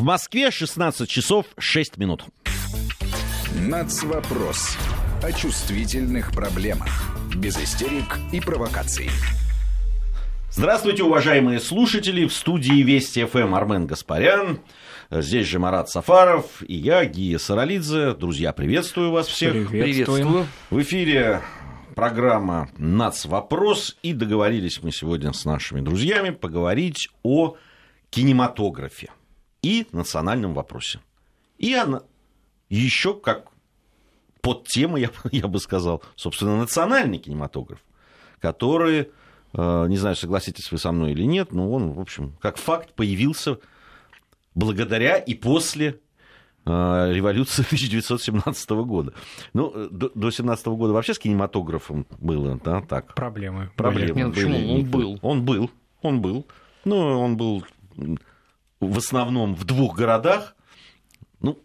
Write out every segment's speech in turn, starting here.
В Москве 16 часов 6 минут. Нацвопрос. О чувствительных проблемах. Без истерик и провокаций. Здравствуйте, уважаемые слушатели. В студии Вести ФМ Армен Гаспарян. Здесь же Марат Сафаров и я, Гия Саралидзе. Друзья, приветствую вас всех. Приветствую. В эфире программа «Нацвопрос». И договорились мы сегодня с нашими друзьями поговорить о кинематографе и национальном вопросе. И она еще как под тему, я, я бы сказал, собственно, национальный кинематограф, который, э, не знаю, согласитесь вы со мной или нет, но он, в общем, как факт появился благодаря и после э, революции 1917 года. Ну, э, до 1917 года вообще с кинематографом было, да, так. Проблемы. Проблемы. Нет, почему? были. Он был. Он был, он был. Ну, он был в основном в двух городах, ну,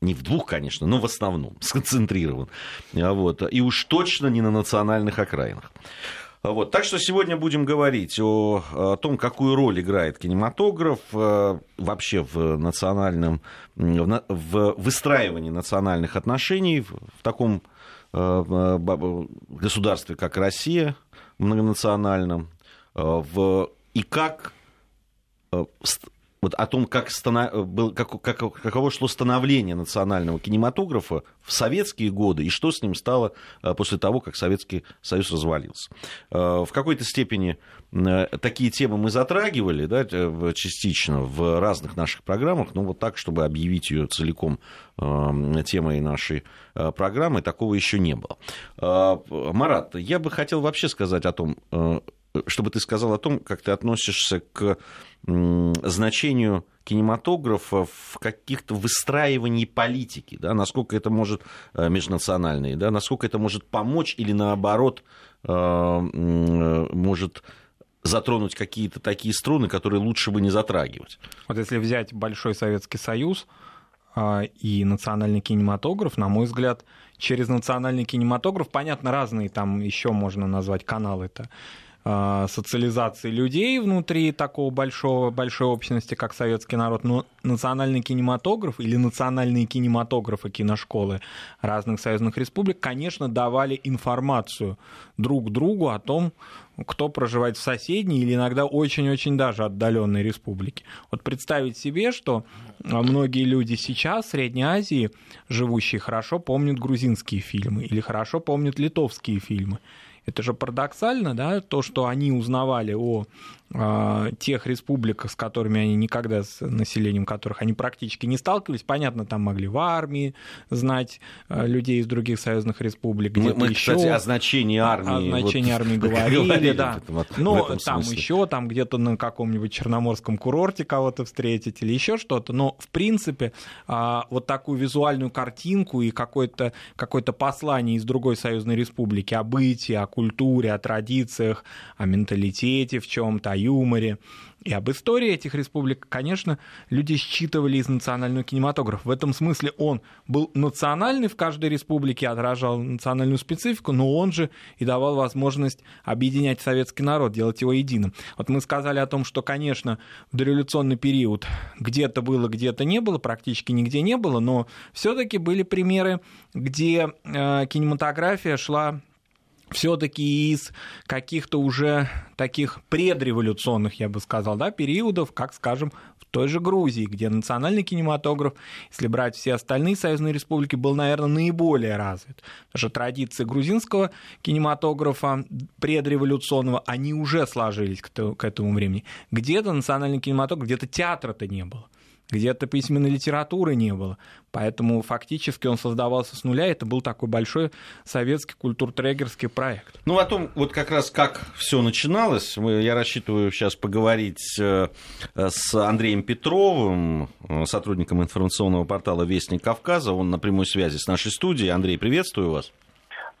не в двух, конечно, но в основном сконцентрирован. Вот. И уж точно не на национальных окраинах. Вот. Так что сегодня будем говорить о, о том, какую роль играет кинематограф э, вообще в национальном, в, в выстраивании национальных отношений в, в таком э, государстве, как Россия, многонациональном, э, в, и как вот о том, как, станов... был, как, как, каково шло становление национального кинематографа в советские годы и что с ним стало э, после того, как Советский Союз развалился. Э, в какой-то степени э, такие темы мы затрагивали да, частично в разных наших программах, но вот так, чтобы объявить ее целиком темой нашей программы, такого еще не было. Марат, я бы хотел вообще сказать о том, чтобы ты сказал о том, как ты относишься к значению кинематографа в каких-то выстраивании политики, да, насколько это может э, межнациональные, да, насколько это может помочь или наоборот э, может затронуть какие-то такие струны, которые лучше бы не затрагивать. Вот если взять Большой Советский Союз а, и национальный кинематограф, на мой взгляд, через национальный кинематограф, понятно, разные там еще можно назвать каналы-то, социализации людей внутри такого большого, большой общности, как советский народ, но национальный кинематограф или национальные кинематографы киношколы разных союзных республик, конечно, давали информацию друг другу о том, кто проживает в соседней или иногда очень-очень даже отдаленной республике. Вот представить себе, что многие люди сейчас в Средней Азии, живущие, хорошо помнят грузинские фильмы или хорошо помнят литовские фильмы. Это же парадоксально, да, то, что они узнавали о тех республиках, с которыми они никогда, с населением которых они практически не сталкивались. Понятно, там могли в армии знать а, людей из других союзных республик. Мы, мы еще... кстати, о значении армии. О значении вот, армии говорили, говорили да. Этом, Но там смысле. еще, там где-то на каком-нибудь черноморском курорте кого-то встретить или еще что-то. Но, в принципе, а, вот такую визуальную картинку и какое-то какое послание из другой союзной республики о бытии, о культуре, о традициях, о менталитете в чем-то, юморе и об истории этих республик, конечно, люди считывали из национального кинематографа. В этом смысле он был национальный в каждой республике, отражал национальную специфику, но он же и давал возможность объединять советский народ, делать его единым. Вот мы сказали о том, что, конечно, в дореволюционный период где-то было, где-то не было, практически нигде не было, но все-таки были примеры, где э, кинематография шла все-таки из каких-то уже таких предреволюционных, я бы сказал, да, периодов, как, скажем, в той же Грузии, где национальный кинематограф, если брать все остальные союзные республики, был, наверное, наиболее развит. Потому что традиции грузинского кинематографа предреволюционного, они уже сложились к этому времени. Где-то национальный кинематограф, где-то театра-то не было где-то письменной литературы не было. Поэтому фактически он создавался с нуля, это был такой большой советский культуртрегерский проект. Ну, о том, вот как раз как все начиналось, я рассчитываю сейчас поговорить э, с Андреем Петровым, э, сотрудником информационного портала «Вестник Кавказа». Он на прямой связи с нашей студией. Андрей, приветствую вас.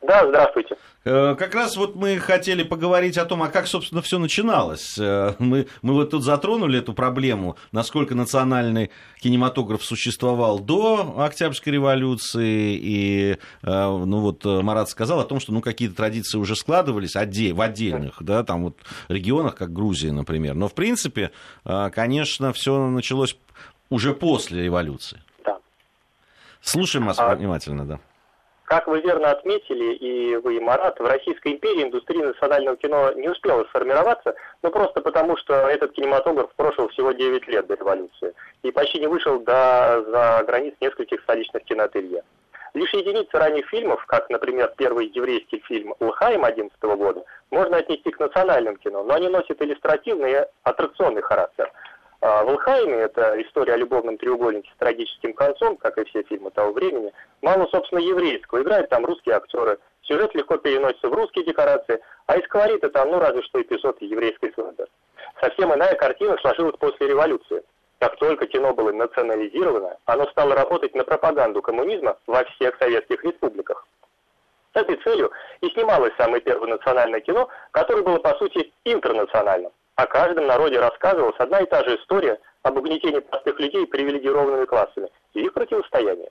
Да, здравствуйте. Э, как раз вот мы хотели поговорить о том, а как, собственно, все начиналось. Э, мы, мы вот тут затронули эту проблему, насколько национальный кинематограф существовал до Октябрьской революции. И, э, ну вот, Марат сказал о том, что ну, какие-то традиции уже складывались в отдельных, да, там вот регионах, как Грузия, например. Но, в принципе, конечно, все началось уже после революции. Да. Слушаем вас а... внимательно, да. Как вы верно отметили, и вы, и Марат, в Российской империи индустрия национального кино не успела сформироваться, ну просто потому, что этот кинематограф прошел всего 9 лет до революции и почти не вышел до, за границ нескольких столичных киноателье. Лишь единицы ранних фильмов, как, например, первый еврейский фильм «Лхайм» 11 года, можно отнести к национальным кино, но они носят иллюстративный и аттракционный характер – в Илхайме, это история о любовном треугольнике с трагическим концом, как и все фильмы того времени, мало, собственно, еврейского. Играют там русские актеры. Сюжет легко переносится в русские декорации, а из колорита там, ну, разве что эпизод еврейской свадьбы. Совсем иная картина сложилась после революции. Как только кино было национализировано, оно стало работать на пропаганду коммунизма во всех советских республиках. С этой целью и снималось самое первое национальное кино, которое было, по сути, интернациональным о каждом народе рассказывалась одна и та же история об угнетении простых людей привилегированными классами и их противостоянии.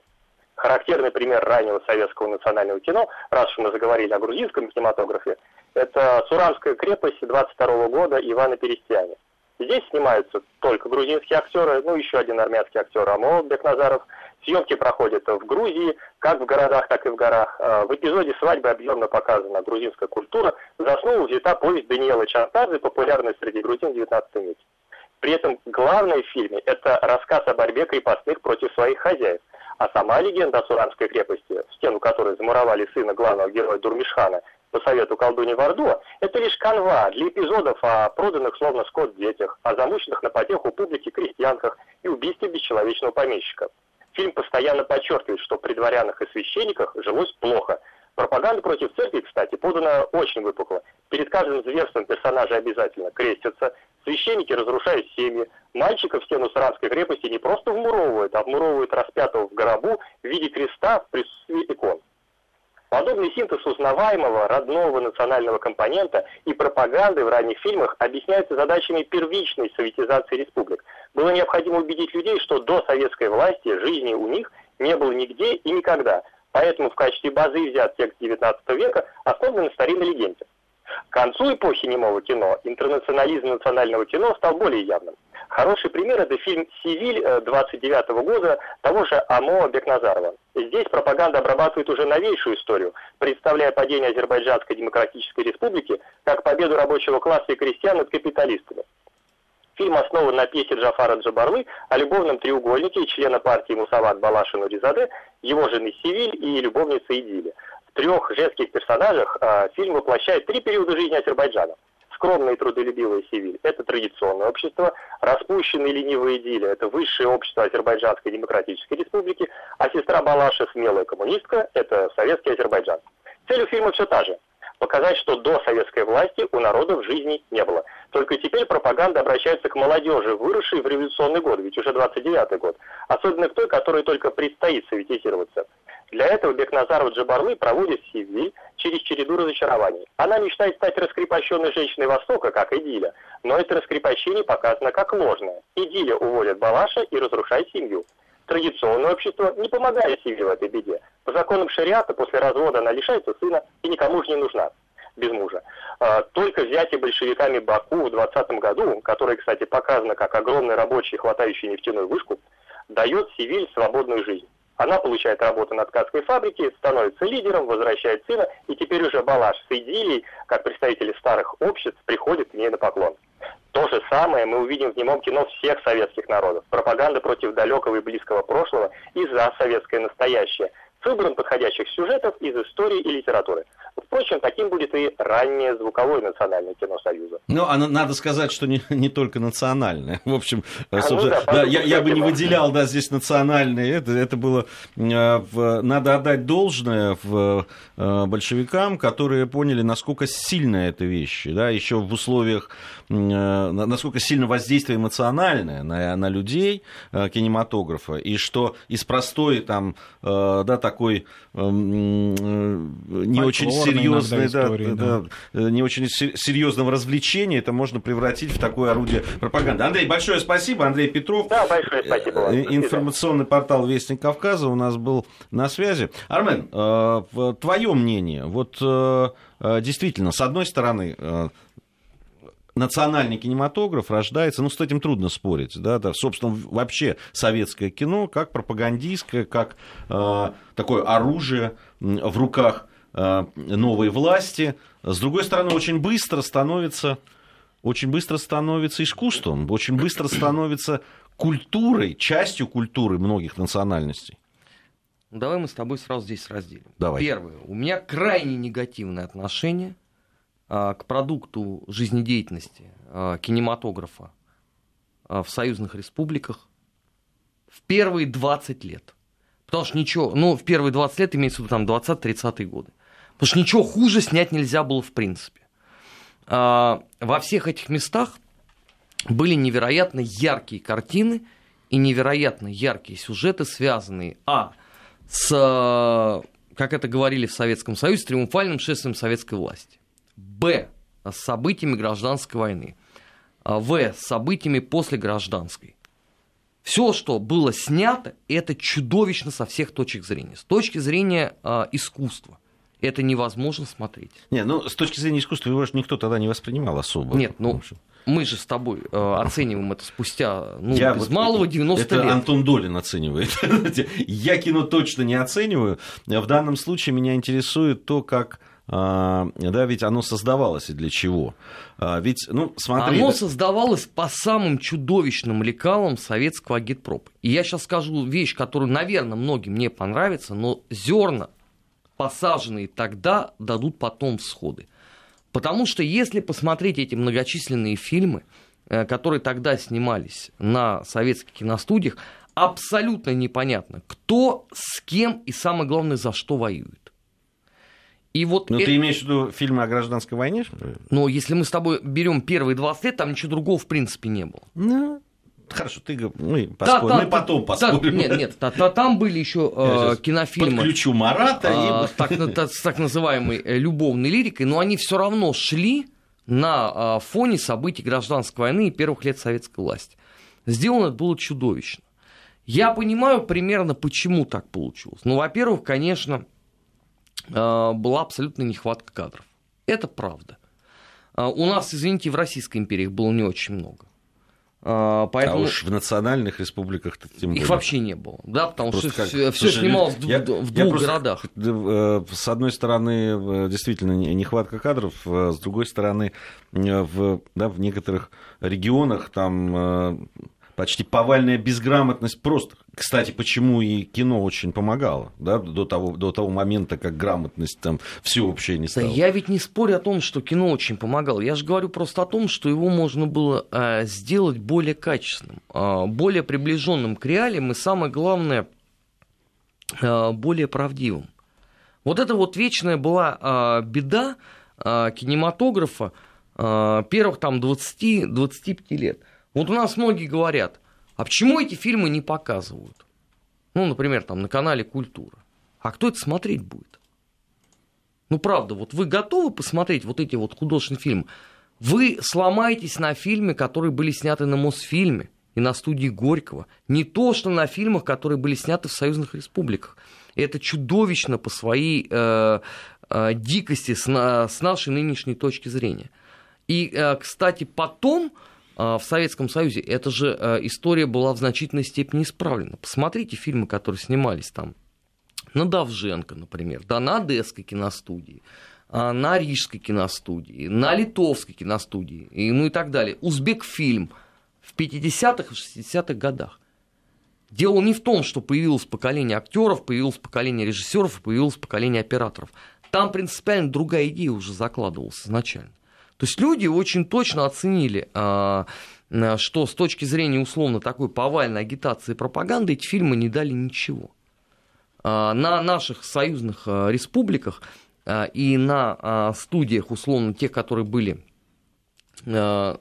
Характерный пример раннего советского национального кино, раз уж мы заговорили о грузинском кинематографе, это Сурамская крепость 22 года Ивана Перестяне. Здесь снимаются только грузинские актеры, ну еще один армянский актер Амо Бекназаров – Съемки проходят в Грузии, как в городах, так и в горах. А, в эпизоде свадьбы объемно показана грузинская культура. За основу взята повесть Даниэла Чантадзе, популярная среди грузин в 19 веке. При этом главное в фильме – это рассказ о борьбе крепостных против своих хозяев. А сама легенда о Суранской крепости, в стену которой замуровали сына главного героя Дурмишхана по совету колдуни Вардуа, это лишь канва для эпизодов о проданных словно скот детях, о замученных на потеху публике крестьянках и убийстве бесчеловечного помещика. Фильм постоянно подчеркивает, что при дворянах и священниках жилось плохо. Пропаганда против церкви, кстати, подана очень выпукло. Перед каждым зверством персонажи обязательно крестятся, священники разрушают семьи, мальчика в стену Саранской крепости не просто вмуровывают, а вмуровывают распятого в гробу в виде креста в присутствии икон. Подобный синтез узнаваемого родного национального компонента и пропаганды в ранних фильмах объясняется задачами первичной советизации республик. Было необходимо убедить людей, что до советской власти жизни у них не было нигде и никогда. Поэтому в качестве базы взят текст XIX века, основанный на старинной легенде. К концу эпохи немого кино интернационализм национального кино стал более явным. Хороший пример – это фильм «Сивиль» 29 -го года того же Амо Бекназарова. Здесь пропаганда обрабатывает уже новейшую историю, представляя падение Азербайджанской Демократической Республики как победу рабочего класса и крестьян над капиталистами. Фильм основан на пьесе Джафара Джабарлы о любовном треугольнике члена партии Мусават Балашину Ризаде, его жены Сивиль и любовницы Идили. В трех женских персонажах э, фильм воплощает три периода жизни Азербайджана – скромное и трудолюбивое Севиль – это традиционное общество, распущенные ленивые Идили – это высшее общество Азербайджанской Демократической Республики, а сестра Балаша – смелая коммунистка – это советский Азербайджан. Цель у фильма все та же – показать, что до советской власти у народа в жизни не было. Только теперь пропаганда обращается к молодежи, выросшей в революционный год, ведь уже 29-й год, особенно к той, которой только предстоит советизироваться. Для этого Бекназаров Джабарлы проводит Севиль через череду разочарований. Она мечтает стать раскрепощенной женщиной Востока, как Эдиля, но это раскрепощение показано как ложное. Эдиля уводит Балаша и разрушает семью. Традиционное общество не помогает Севиль в этой беде. По законам шариата после развода она лишается сына и никому же не нужна без мужа. А, только взятие большевиками Баку в 20 году, которое, кстати, показано как огромный рабочий, хватающий нефтяную вышку, дает Севиль свободную жизнь. Она получает работу на ткацкой фабрике, становится лидером, возвращает сына, и теперь уже Балаш с Идилией, как представители старых обществ, приходит к ней на поклон. То же самое мы увидим в немом кино всех советских народов. Пропаганда против далекого и близкого прошлого и за советское настоящее, с выбором подходящих сюжетов из истории и литературы – Впрочем, таким будет и раннее звуковое национальное кино Союза. Ну, а надо сказать, что не, не только национальное. В общем, а, собственно, ну, да, да, я, я бы не выделял да, здесь национальное. Это, это было... Э, в, надо отдать должное в э, большевикам, которые поняли, насколько сильная эта вещь. Да, еще в условиях, э, насколько сильно воздействие эмоциональное на, на людей кинематографа. И что из простой там, да, такой не очень серьезное, да, истории, да, да, не очень серьезного развлечения, это можно превратить в такое орудие пропаганды. Андрей, большое спасибо. Андрей Петров. Да, большое спасибо. Вам. Информационный портал Вестник Кавказа у нас был на связи. Армен, э, твое мнение, вот э, э, действительно, с одной стороны, национальный кинематограф рождается, ну, с этим трудно спорить, да, да собственно, вообще советское кино как пропагандистское, как э, такое оружие в руках э, новой власти, с другой стороны, очень быстро становится, очень быстро становится искусством, очень быстро становится культурой, частью культуры многих национальностей. Давай мы с тобой сразу здесь разделим. Давай. Первое. У меня крайне негативное отношение а, к продукту жизнедеятельности а, кинематографа а, в союзных республиках в первые 20 лет. Потому что ничего, ну, в первые 20 лет имеется в виду там 20-30-е годы. Потому что ничего хуже снять нельзя было в принципе. Во всех этих местах были невероятно яркие картины и невероятно яркие сюжеты, связанные, а, с, как это говорили в Советском Союзе, триумфальным шествием советской власти. Б. С событиями гражданской войны. А, в. С событиями после гражданской. Все, что было снято, это чудовищно со всех точек зрения. С точки зрения э, искусства это невозможно смотреть. Не, ну с точки зрения искусства его же никто тогда не воспринимал особо. Нет, ну мы же с тобой э, оцениваем это спустя ну, Я без вот, малого 90 это лет. Антон Долин оценивает. Я кино точно не оцениваю. В данном случае меня интересует то, как а, да, ведь оно создавалось и для чего? А, ведь, ну, смотри... Оно создавалось по самым чудовищным лекалам советского агитпропа. И я сейчас скажу вещь, которую, наверное, многим не понравится, но зерна, посаженные тогда, дадут потом всходы. Потому что если посмотреть эти многочисленные фильмы, э, которые тогда снимались на советских киностудиях, абсолютно непонятно, кто с кем и, самое главное, за что воюет. И вот Но это... ты имеешь в виду фильмы о гражданской войне? Ну, если мы с тобой берем первые 20 лет, там ничего другого в принципе не было. Ну, Хорошо, ты мы, поспорим, да, мы потом поспорим. Да, нет, нет, та, та, там были еще э, кинофильмы. Подключу Марата. Э, и... так, та, с так называемой э, любовной лирикой, но они все равно шли на э, фоне событий гражданской войны и первых лет советской власти. Сделано это было чудовищно. Я понимаю примерно, почему так получилось. Ну, во-первых, конечно, а, была абсолютная нехватка кадров. Это правда. А, у нас, извините, в Российской империи их было не очень много. А, поэтому... А уж в национальных республиках тем более. Их вообще не было, да, потому просто что как... все снималось я, в, двух просто, городах. Э, с одной стороны, э, действительно, нехватка кадров, с другой стороны, э, в, да, в некоторых регионах там почти повальная безграмотность просто. Кстати, почему и кино очень помогало, да, до того, до того момента, как грамотность там всеобщая не стала. Да, я ведь не спорю о том, что кино очень помогало. Я же говорю просто о том, что его можно было э, сделать более качественным, э, более приближенным к реалиям и, самое главное, э, более правдивым. Вот это вот вечная была э, беда э, кинематографа э, первых там 20-25 лет – вот у нас многие говорят, а почему эти фильмы не показывают? Ну, например, там на канале «Культура». А кто это смотреть будет? Ну, правда, вот вы готовы посмотреть вот эти вот художественные фильмы? Вы сломаетесь на фильме, которые были сняты на Мосфильме и на студии Горького. Не то, что на фильмах, которые были сняты в союзных республиках. Это чудовищно по своей э, э, дикости с, на, с нашей нынешней точки зрения. И, э, кстати, потом в Советском Союзе, эта же а, история была в значительной степени исправлена. Посмотрите фильмы, которые снимались там на Давженко, например, да, на Одесской киностудии, а, на Рижской киностудии, на Литовской киностудии, и, ну и так далее. Узбекфильм в 50-х и 60-х годах. Дело не в том, что появилось поколение актеров, появилось поколение режиссеров, появилось поколение операторов. Там принципиально другая идея уже закладывалась изначально. То есть люди очень точно оценили, а, что с точки зрения условно такой повальной агитации и пропаганды эти фильмы не дали ничего. А, на наших союзных а, республиках и на студиях, условно, тех, которые были ну,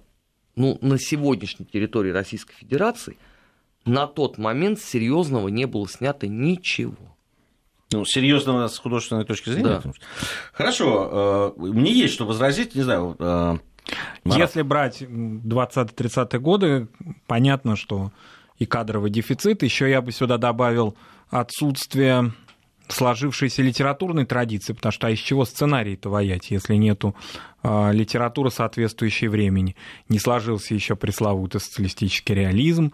на сегодняшней территории Российской Федерации, на тот момент серьезного не было снято ничего. Ну, серьезного с художественной точки зрения. Да. Хорошо, э, мне есть что возразить, не знаю. Э, Если брать 20-30-е годы, понятно, что и кадровый дефицит, еще я бы сюда добавил отсутствие сложившейся литературной традиции, потому что а из чего сценарий-то воять, если нету э, литературы, соответствующей времени? Не сложился еще пресловутый социалистический реализм,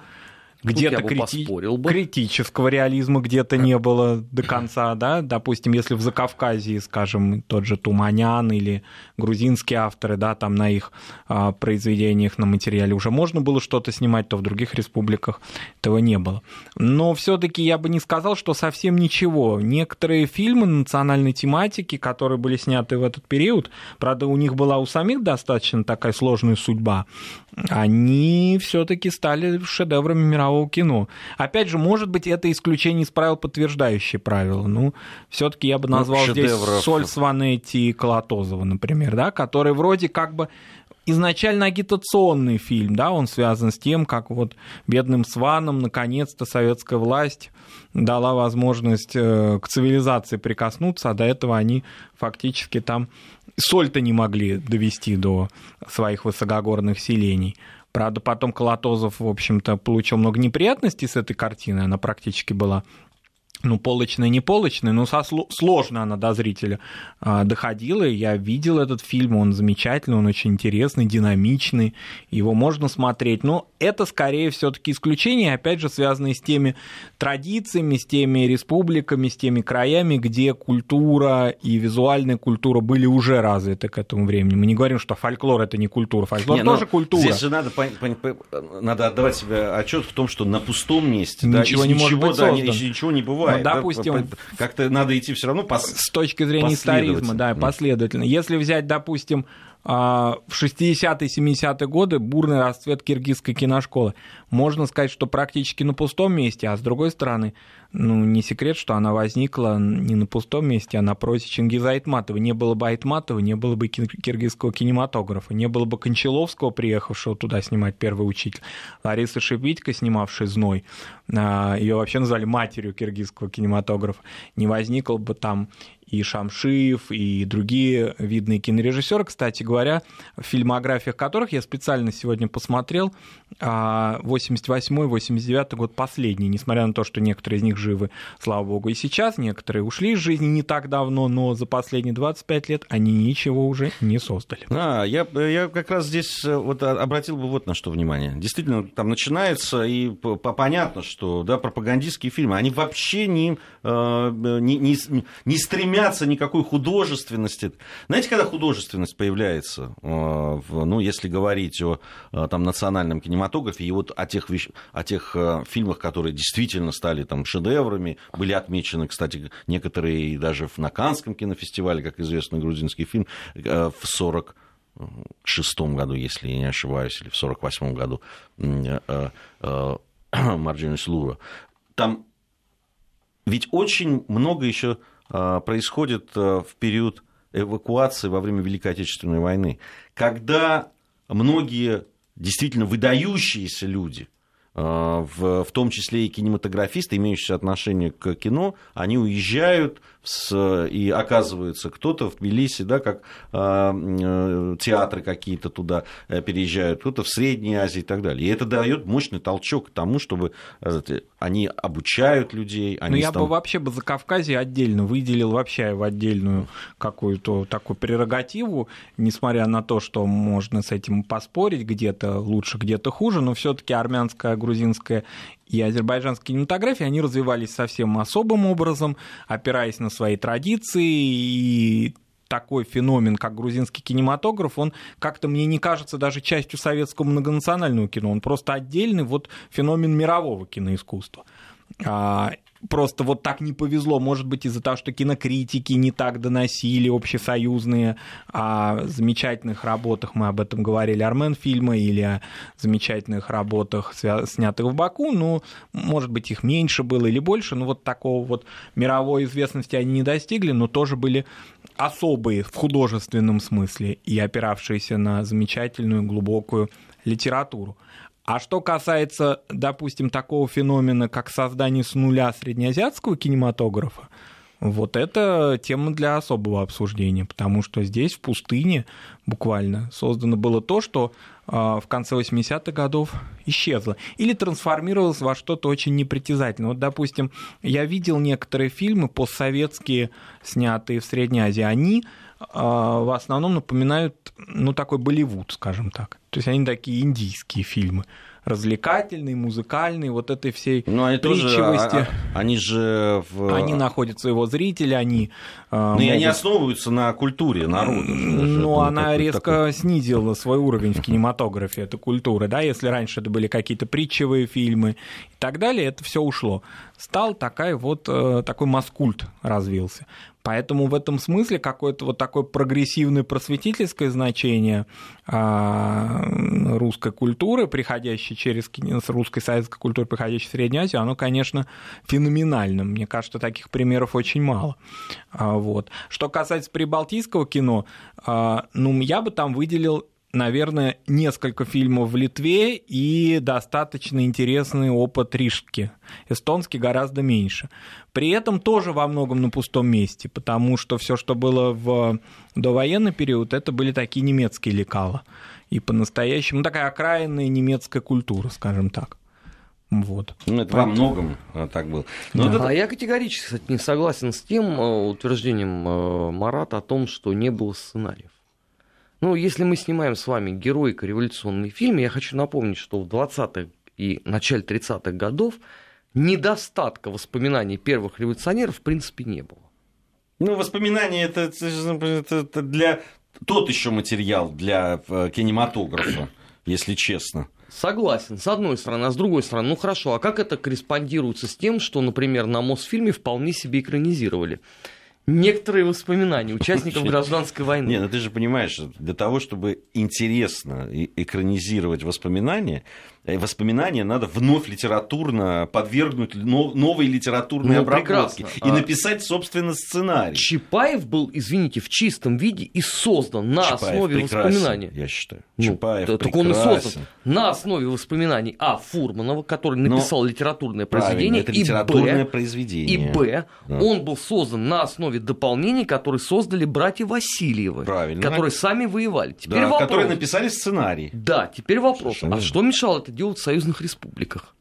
где-то крити... бы. критического реализма где-то не было до конца, да, допустим, если в Закавказье, скажем, тот же Туманян или грузинские авторы, да, там на их а, произведениях, на материале уже можно было что-то снимать, то в других республиках этого не было. Но все-таки я бы не сказал, что совсем ничего. Некоторые фильмы национальной тематики, которые были сняты в этот период, правда, у них была у самих достаточно такая сложная судьба, они все-таки стали шедеврами мирового кино. Опять же, может быть, это исключение из правил, подтверждающее правило. Ну, все-таки я бы ну, назвал ну, здесь Соль Сванетти и Колотозова, например, да, который вроде как бы изначально агитационный фильм, да, он связан с тем, как вот бедным сванам наконец-то советская власть дала возможность э, к цивилизации прикоснуться, а до этого они фактически там соль-то не могли довести до своих высокогорных селений. Правда, потом Колотозов, в общем-то, получил много неприятностей с этой картины, она практически была ну, полочная, не полочная, но со, сложно она до зрителя а, доходила. Я видел этот фильм, он замечательный, он очень интересный, динамичный, его можно смотреть. Но это скорее все-таки исключение, опять же, связанное с теми традициями, с теми республиками, с теми краями, где культура и визуальная культура были уже развиты к этому времени. Мы не говорим, что фольклор это не культура, фольклор не, тоже культура. Здесь же надо, надо отдавать себе отчет в том, что на пустом месте ничего да, не может быть да, ничего не бывает бывает. Ну, допустим, как-то надо идти все равно по с точки зрения историзма, да, последовательно. Если взять, допустим, в 60-е, 70-е годы бурный расцвет киргизской киношколы. Можно сказать, что практически на пустом месте, а с другой стороны, ну, не секрет, что она возникла не на пустом месте, а напротив Чингиза Айтматова. Не было бы Айтматова, не было бы киргизского кинематографа, не было бы Кончаловского, приехавшего туда снимать первый учитель, Ларисы Шипитько, снимавшей «Зной», а, ее вообще назвали матерью киргизского кинематографа, не возникло бы там и Шамшиев, и другие видные кинорежиссеры, кстати говоря, в фильмографиях которых я специально сегодня посмотрел, 88-89 а, год последний, несмотря на то, что некоторые из них живы, слава богу, и сейчас, некоторые ушли из жизни не так давно, но за последние 25 лет они ничего уже не создали. А, я, я как раз здесь э, вот обратил бы вот на что внимание. Действительно, там начинается, и понятно, что да, пропагандистские фильмы, они вообще не, э, не, не, не стремятся стремятся никакой художественности. Знаете, когда художественность появляется, э, ну, если говорить о э, там, национальном кинематографе, и вот о тех, вещ... о тех э, фильмах, которые действительно стали там, шедеврами, были отмечены, кстати, некоторые даже на Канском кинофестивале, как известный грузинский фильм, в 40 шестом году, если я не ошибаюсь, или в сорок восьмом году Марджини Слура. Там ведь очень много еще происходит а, в период эвакуации во время Великой Отечественной войны, когда многие действительно выдающиеся люди, в, в том числе и кинематографисты, имеющие отношение к кино, они уезжают с, и оказывается кто-то в Тбилиси, да, как э, театры какие-то туда э, переезжают, кто-то в Средней Азии и так далее. И это дает мощный толчок к тому, чтобы э, они обучают людей. Они Но я стан... бы вообще бы за Кавказе отдельно выделил вообще в отдельную какую-то такую прерогативу, несмотря на то, что можно с этим поспорить, где-то лучше, где-то хуже, но все-таки армянская, грузинская и азербайджанской кинематографии, они развивались совсем особым образом, опираясь на свои традиции, и такой феномен, как грузинский кинематограф, он как-то, мне не кажется, даже частью советского многонационального кино, он просто отдельный вот феномен мирового киноискусства. Просто вот так не повезло, может быть, из-за того, что кинокритики не так доносили общесоюзные о замечательных работах, мы об этом говорили, Армен фильма или о замечательных работах, снятых в Баку, ну, может быть, их меньше было или больше, но вот такого вот мировой известности они не достигли, но тоже были особые в художественном смысле и опиравшиеся на замечательную глубокую литературу. А что касается, допустим, такого феномена, как создание с нуля среднеазиатского кинематографа, вот это тема для особого обсуждения, потому что здесь, в пустыне, буквально. Создано было то, что а, в конце 80-х годов исчезло. Или трансформировалось во что-то очень непритязательное. Вот, допустим, я видел некоторые фильмы постсоветские, снятые в Средней Азии. Они в основном напоминают, ну, такой Болливуд, скажем так. То есть они такие индийские фильмы развлекательный, музыкальный, вот этой всей Но они притчивости. Тоже, а, они же... В... Они находят своего зрителя, они... Ну, могут... и они основываются на культуре народа. Ну, она резко такой... снизила свой уровень в кинематографе, эта культура, да, если раньше это были какие-то притчевые фильмы и так далее, это все ушло. Стал такой вот, э, такой маскульт развился. Поэтому в этом смысле какое-то вот такое прогрессивное просветительское значение а, русской культуры, приходящей через русской советской культуры, приходящей в Среднюю Азию, оно, конечно, феноменально. Мне кажется, таких примеров очень мало. А, вот. Что касается прибалтийского кино, а, ну, я бы там выделил наверное, несколько фильмов в Литве и достаточно интересный опыт Рижки. Эстонский гораздо меньше. При этом тоже во многом на пустом месте, потому что все, что было в довоенный период, это были такие немецкие лекала. И по-настоящему ну, такая окраинная немецкая культура, скажем так. Вот. Ну, это Поэтому... во многом а, так было. Но да. это... А я категорически кстати, не согласен с тем э, утверждением э, Марата о том, что не было сценариев. Ну, если мы снимаем с вами героико-революционный фильм, я хочу напомнить, что в 20-х и начале 30-х годов недостатка воспоминаний первых революционеров в принципе не было. Ну, воспоминания это, это, это для тот еще материал для э, кинематографа, если честно. Согласен, с одной стороны, а с другой стороны, ну хорошо, а как это корреспондируется с тем, что, например, на Мосфильме вполне себе экранизировали? Некоторые воспоминания участников гражданской войны. Не, ну ты же понимаешь, для того, чтобы интересно экранизировать воспоминания, воспоминания надо вновь литературно подвергнуть новой литературной ну, обработке прекрасно. и а... написать, собственно, сценарий. Чапаев был, извините, в чистом виде и создан на Чапаев основе прекрасен, воспоминаний. Я считаю. Ну, Чапаев так прекрасен. он и создан на основе воспоминаний А. Фурманова, который написал Но... литературное произведение. Это литературное и Б, произведение. И Б. Да. Он был создан на основе дополнений, которые создали братья Васильевы. Правильно. Которые сами воевали. Теперь да, вопрос. Которые написали сценарий. Да, теперь вопрос. Совершенно. А что мешало это делать в союзных республиках.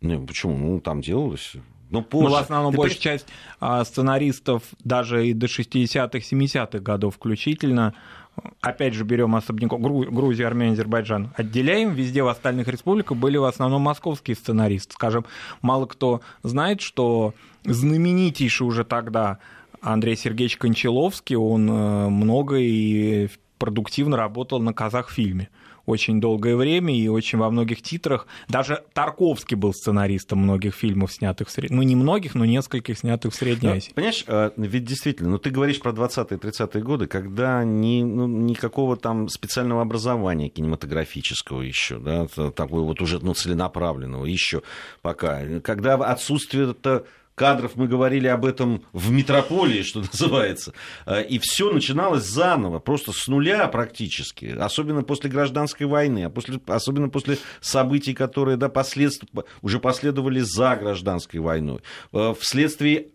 Не, почему? Ну, там делалось. Ну, позже. Ну, в основном, Ты большая при... часть а, сценаристов даже и до 60-х, 70-х годов включительно, опять же, берем особняков Грузию, Армению, Азербайджан, отделяем, везде в остальных республиках были в основном московские сценаристы. Скажем, мало кто знает, что знаменитейший уже тогда Андрей Сергеевич Кончаловский, он э, много и продуктивно работал на казах-фильме очень долгое время и очень во многих титрах. Даже Тарковский был сценаристом многих фильмов, снятых в Средней Ну, не многих, но нескольких снятых в Средней ну, Азии. Понимаешь, а, ведь действительно, ну, ты говоришь про 20-30-е годы, когда ни, ну, никакого там специального образования кинематографического еще, да, такой вот уже ну, целенаправленного еще пока. Когда отсутствие это кадров, мы говорили об этом в метрополии, что называется. Э, и все начиналось заново, просто с нуля практически, особенно после гражданской войны, а после, особенно после событий, которые да, послед, уже последовали за гражданской войной. Э, вследствие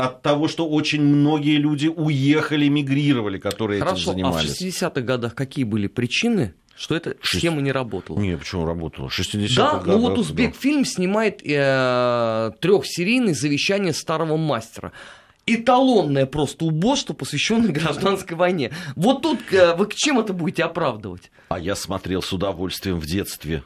от того, что очень многие люди уехали, мигрировали, которые Хорошо, этим занимались. А в 60-х годах какие были причины что эта схема не работала. Не, почему работала? 60-х Да, годах, ну вот Узбек да. фильм снимает э, трехсерийный завещание старого мастера эталонное просто убожство, посвященное гражданской войне. Вот тут э, вы к чем это будете оправдывать? А я смотрел с удовольствием в детстве.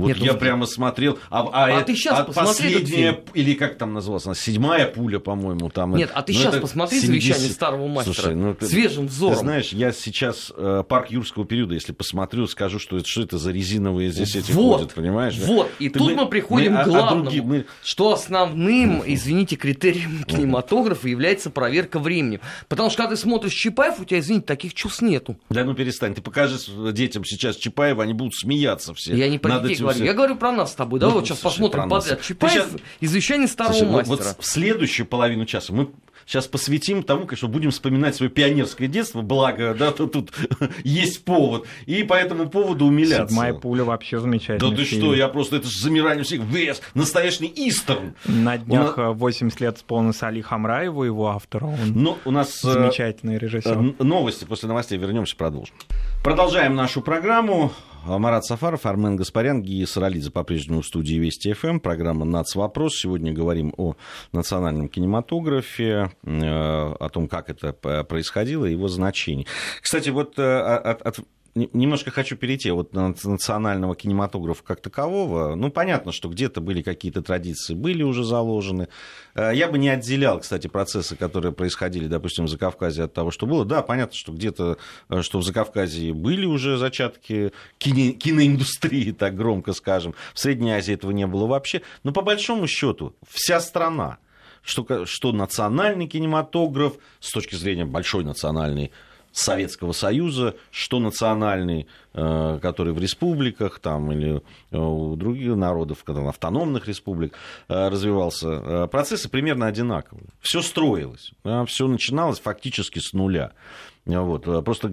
Вот Нет, я он... прямо смотрел. А, а, а ты сейчас а посмотри последняя, или как там называлась, она, седьмая пуля, по-моему, там. Нет, а ты ну, сейчас посмотри 70... завещание старого мастера Слушай, ну, ты, свежим взором. Ты знаешь, я сейчас э, парк юрского периода, если посмотрю, скажу, что это, что это за резиновые здесь эти вот, ходят, понимаешь? Вот, и ты тут мы, мы приходим мы, к главному, а, а другие, мы... что основным, извините, критерием кинематографа является проверка времени. Потому что когда ты смотришь Чапаев, у тебя, извините, таких чувств нету. Да ну перестань, ты покажи детям сейчас Чапаева, они будут смеяться все. Я не про детей говорю, я говорю про нас с тобой. Давай ну, вот сейчас слушай, посмотрим подряд. Чапаев, сейчас... извещение старого Слушай, мастера. Вот в следующую половину часа мы сейчас посвятим тому, что будем вспоминать свое пионерское детство, благо, да, тут, тут есть повод, и по этому поводу умиляться. Седьмая пуля вообще замечательная. Да ты фильм. что, я просто, это же замирание всех, вес, настоящий истерн. На днях нас... 80 лет исполнилось Али Хамраеву, его автору. Он ну, у нас э, замечательный режиссер. Новости, после новостей вернемся, продолжим. Продолжаем нашу программу. Марат Сафаров, Армен Гаспарян, Гия Саралидзе по-прежнему в студии Вести ФМ. Программа «Нацвопрос». Сегодня говорим о национальном кинематографе, э, о том, как это происходило, его значении. Кстати, вот от, от немножко хочу перейти вот на национального кинематографа как такового. Ну, понятно, что где-то были какие-то традиции, были уже заложены. Э, я бы не отделял, кстати, процессы, которые происходили, допустим, в Закавказье от того, что было. Да, понятно, что где-то, э, что в Закавказье были уже зачатки кино, киноиндустрии, так громко скажем. В Средней Азии этого не было вообще. Но по большому счету вся страна, что, что национальный кинематограф с точки зрения большой национальной Советского Союза, что национальный, э, который в республиках там, или э, у других народов, когда автономных республик э, развивался, процессы примерно одинаковые. Все строилось, все начиналось фактически с нуля. Вот. Просто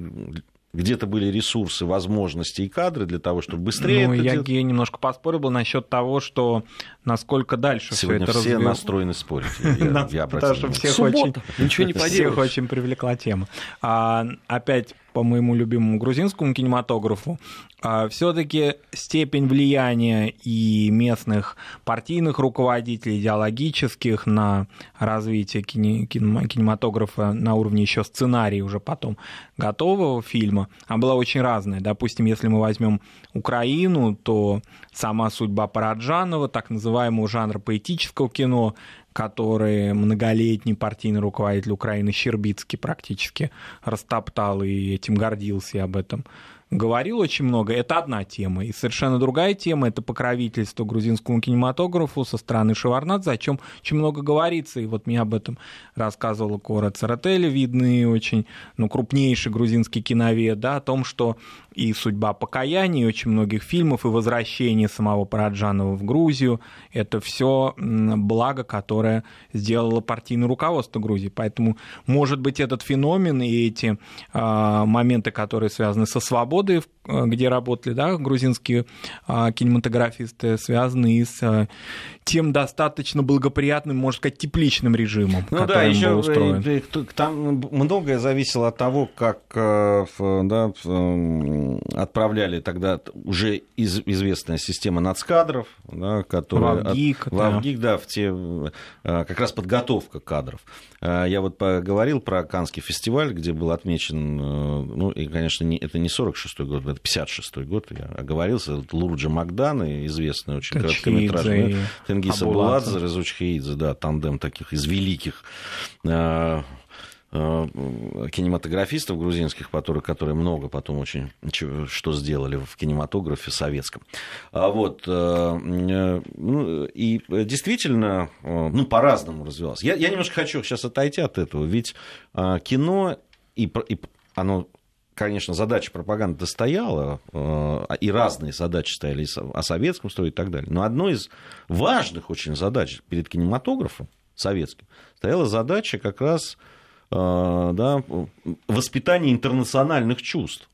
где-то были ресурсы, возможности и кадры для того, чтобы быстрее ну, это я делать. немножко поспорил бы насчет того, что насколько дальше Сегодня все это все развил... настроены спорить. Я, я Потому что всех очень, ничего не всех очень привлекла тема. А, опять по моему любимому грузинскому кинематографу, а, все-таки степень влияния и местных партийных руководителей, идеологических на развитие кинематографа на уровне еще сценария уже потом готового фильма, она была очень разная. Допустим, если мы возьмем Украину, то сама судьба Параджанова, так называемого жанра поэтического кино, который многолетний партийный руководитель Украины Щербицкий практически растоптал и этим гордился об этом говорил очень много, это одна тема. И совершенно другая тема — это покровительство грузинскому кинематографу со стороны Шеварнадзе, о чем очень много говорится. И вот мне об этом рассказывала Кора Церетели, видный очень ну, крупнейший грузинский киновед, да, о том, что и судьба покаяния, и очень многих фильмов, и возвращение самого Параджанова в Грузию. Это все благо, которое сделало партийное руководство Грузии. Поэтому, может быть, этот феномен и эти э, моменты, которые связаны со свободой, э, где работали да, грузинские э, кинематографисты, связаны и с э, тем достаточно благоприятным, можно сказать, тепличным режимом, ну, который да, еще был устроен. Там многое зависело от того, как да, отправляли тогда уже из, известная система нацкадров, да, которая... Вавгик. От, да. Вавгик, да, в те, э, как раз подготовка кадров. Э, я вот поговорил про Канский фестиваль, где был отмечен, э, ну, и, конечно, не, это не 46-й год, это 56-й год, я оговорился, Лурджа Магдан, известный очень короткометражный, Тенгиса Буладзе, Резучхеидзе, да, тандем таких из великих Э, кинематографистов грузинских, которые, которые много потом очень что сделали в кинематографе советском. А вот, э, э, ну, и действительно, ну, по-разному развивалось. Я, я немножко хочу сейчас отойти от этого, ведь кино, и, и оно конечно, задача пропаганды стояла, и разные задачи стояли о советском строе и так далее. Но одной из важных очень задач перед кинематографом советским стояла задача как раз Э, да, воспитание интернациональных чувств.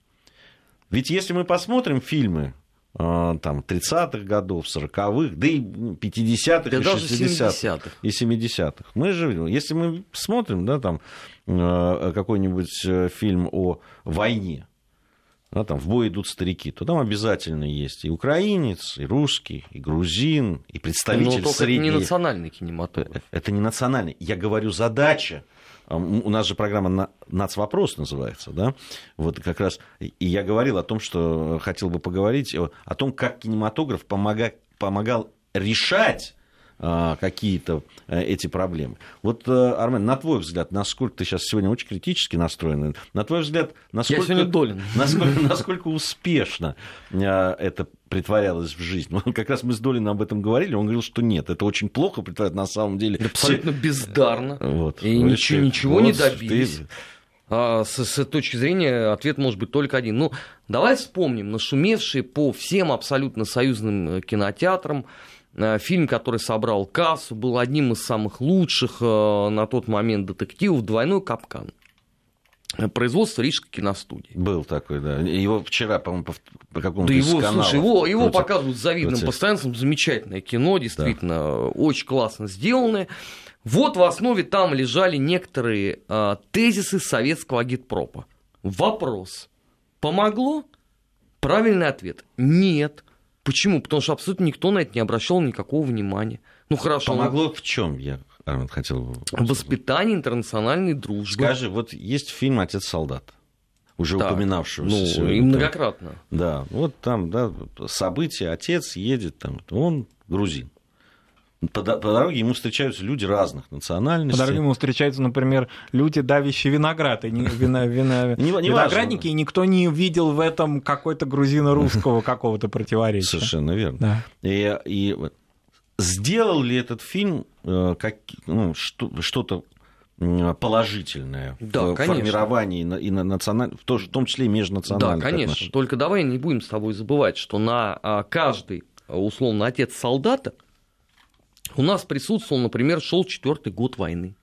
Ведь если мы посмотрим фильмы э, там, 30-х годов, 40-х, да и 50-х, да и 60-х, и 70-х. Мы же, если мы смотрим, да, там, э, какой-нибудь фильм о войне, да, там в бой идут старики, то там обязательно есть и украинец, и русский, и грузин, и представитель Но только средней... это не национальный кинематограф. Это не национальный. Я говорю, задача у нас же программа «Нацвопрос» называется, да? Вот как раз, и я говорил о том, что хотел бы поговорить о том, как кинематограф помогал, решать какие-то э, эти проблемы. Вот, э, Армен, на твой взгляд, насколько ты сейчас сегодня очень критически настроен, на твой взгляд, насколько, Я долен. насколько, насколько успешно э, это притворялось в жизнь? Как раз мы с Долином об этом говорили, он говорил, что нет, это очень плохо притворяется на самом деле. Абсолютно Все... бездарно. Вот. И ничего, ничего вот, не добились. Ты... А, с, с точки зрения ответ может быть только один. Ну, давай вспомним нашумевшие по всем абсолютно союзным кинотеатрам фильм, который собрал кассу, был одним из самых лучших э, на тот момент детективов «Двойной капкан». Производство Рижской киностудии. Был такой, да. Его вчера, по-моему, по, какому-то да его, слушай, его, его против... показывают с завидным против... постоянством. Замечательное кино, действительно, да. очень классно сделанное. Вот в основе там лежали некоторые э, тезисы советского агитпропа. Вопрос. Помогло? Правильный ответ. Нет. Почему? Потому что абсолютно никто на это не обращал никакого внимания. Ну хорошо. Помогло ну... в чем я Армен хотел Воспитание интернациональной дружбы. Скажи, вот есть фильм Отец солдат уже так, упоминавшегося. Ну, сегодня, и многократно. Да, вот там, да, события, отец едет, там, он грузин. По, по дороге ему встречаются люди разных национальностей. По дороге ему встречаются, например, люди, давящие виноград, и не, вина, вина, не, не виноградники, важно. и никто не видел в этом какой-то грузино-русского какого-то противоречия. Совершенно верно. Да. И, и сделал ли этот фильм э, как, ну, что, что-то положительное да, в конечно. формировании и на националь... в, том числе и межнациональных Да, конечно. Отношений. Только давай не будем с тобой забывать, что на а, каждый, условно, отец солдата у нас присутствовал, например, шел четвертый год войны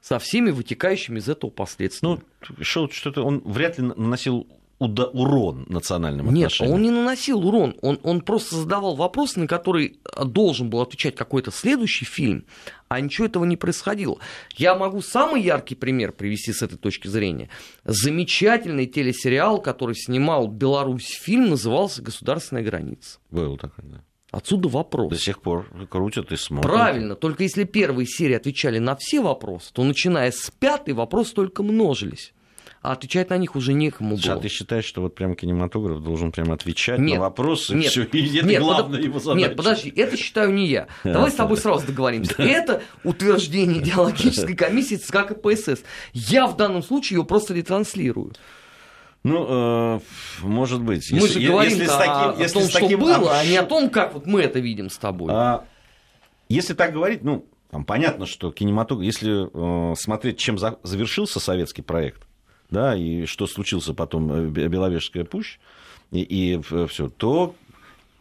со всеми вытекающими из этого последствиями. Ну, шел что-то, он вряд ли наносил урон национальным Нет, отношениям. он не наносил урон, он, он просто задавал вопросы, на которые должен был отвечать какой-то следующий фильм, а ничего этого не происходило. Я могу самый яркий пример привести с этой точки зрения. Замечательный телесериал, который снимал Беларусь фильм, назывался «Государственная граница». Был такой, да. Отсюда вопрос. До сих пор крутят и смотрят. Правильно, только если первые серии отвечали на все вопросы, то начиная с пятой вопросы только множились. А отвечать на них уже некому было. А ты считаешь, что вот прям кинематограф должен прям отвечать нет, на вопросы? Нет, все, и это нет, главное под... его задача. Нет, подожди, это считаю не я. Давай с тобой сразу договоримся. Это утверждение идеологической комиссии ЦК КПСС. Я в данном случае ее просто ретранслирую. Ну, э, может быть. Мы если, же говорим если с таким, если о том, с таким что было, а не о том, как вот мы это видим с тобой. А, если так говорить, ну, там понятно, что кинематограф, если э, смотреть, чем за, завершился советский проект, да, и что случился потом э, Беловежская пуща, и, и все, то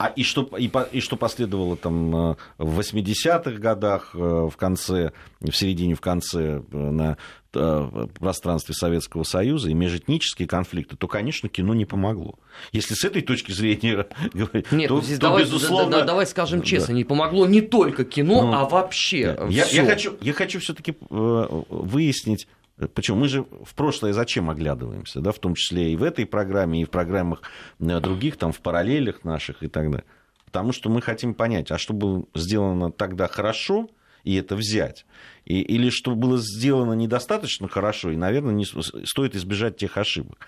а и что, и, и что последовало там э, в 80-х годах, э, в конце, в середине, в конце на пространстве Советского Союза и межэтнические конфликты, то, конечно, кино не помогло. Если с этой точки зрения говорить, Нет, то, здесь то давай, безусловно... Да, да, давай скажем честно, да. не помогло не только кино, ну, а вообще. Да. Я, я хочу, я хочу все-таки выяснить Почему мы же в прошлое зачем оглядываемся, да, в том числе и в этой программе, и в программах э, других, там, в параллелях наших и так далее. Потому что мы хотим понять, а что было сделано тогда хорошо, и это взять, и, или что было сделано недостаточно хорошо, и, наверное, не стоит избежать тех ошибок.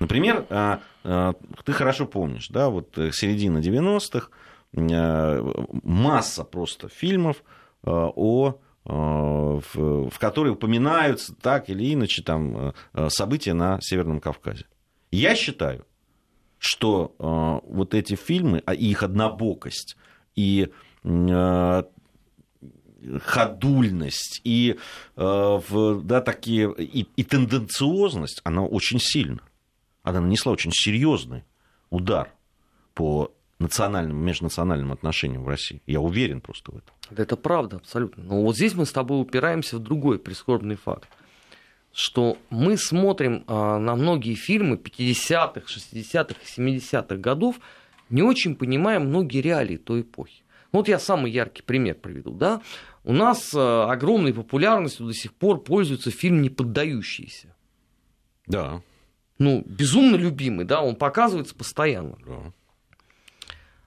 Например, а, а, ты хорошо помнишь, да, вот э, середина 90-х, э, масса просто фильмов о Э, в, в которой упоминаются так или иначе там, события на Северном Кавказе. Я считаю, что вот эти фильмы, а их однобокость и ходульность и, да, такие, и, и тенденциозность, она очень сильна. Она нанесла очень серьезный удар по национальным, межнациональным отношениям в России. Я уверен просто в этом. Это правда, абсолютно. Но вот здесь мы с тобой упираемся в другой прискорбный факт что мы смотрим а, на многие фильмы 50-х, 60-х и 70-х годов, не очень понимая многие реалии той эпохи. Ну, вот я самый яркий пример приведу. Да? У нас а, огромной популярностью до сих пор пользуется фильм «Неподдающийся». Да. Ну, безумно любимый, да, он показывается постоянно. Да.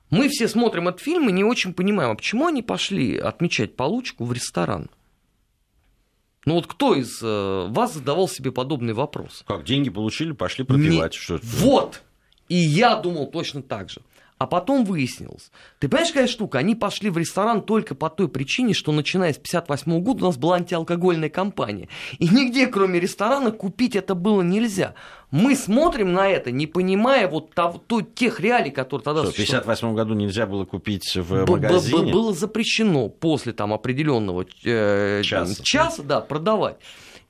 Мы все смотрим этот фильм и не очень понимаем, а почему они пошли отмечать получку в ресторан? Ну вот кто из э, вас задавал себе подобный вопрос? Как деньги получили, пошли пропивать. Не... Что вот! И я думал точно так же. А потом выяснилось. Ты понимаешь, какая штука? Они пошли в ресторан только по той причине, что начиная с 58 года у нас была антиалкогольная кампания. И нигде, кроме ресторана, купить это было нельзя. Мы смотрим на это, не понимая вот того, то, тех реалий, которые тогда что, В 58 году нельзя было купить в Б- магазине? Было запрещено после там определенного э, часа. часа да, продавать.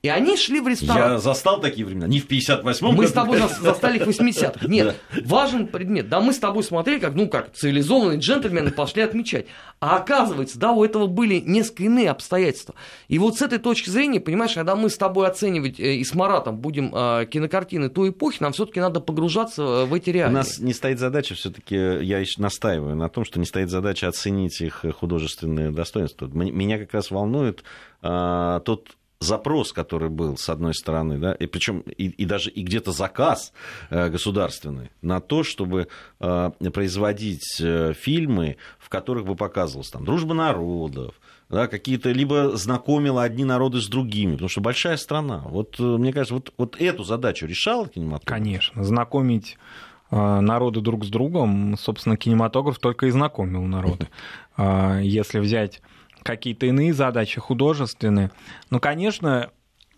И они шли в ресторан. Я застал такие времена, не в 58-м Мы с тобой застали в 80-х. Нет, важен предмет. Да, мы с тобой смотрели, как, ну, как цивилизованные джентльмены пошли отмечать. А оказывается, да, у этого были несколько иные обстоятельства. И вот с этой точки зрения, понимаешь, когда мы с тобой оценивать э, и с Маратом будем э, кинокартины той эпохи, нам все-таки надо погружаться э, в эти реалии. У нас не стоит задача все-таки, я еще настаиваю на том, что не стоит задача оценить их художественные достоинства. Меня как раз волнует а, тот запрос, который был, с одной стороны, да, и причем и, и даже и где-то заказ э, государственный на то, чтобы э, производить э, фильмы, в которых бы показывалась там дружба народов, да, какие-то либо знакомила одни народы с другими, потому что большая страна. Вот мне кажется, вот, вот эту задачу решал кинематограф? Конечно, знакомить народы друг с другом, собственно, кинематограф только и знакомил народы. Если взять какие-то иные задачи художественные. Ну, конечно,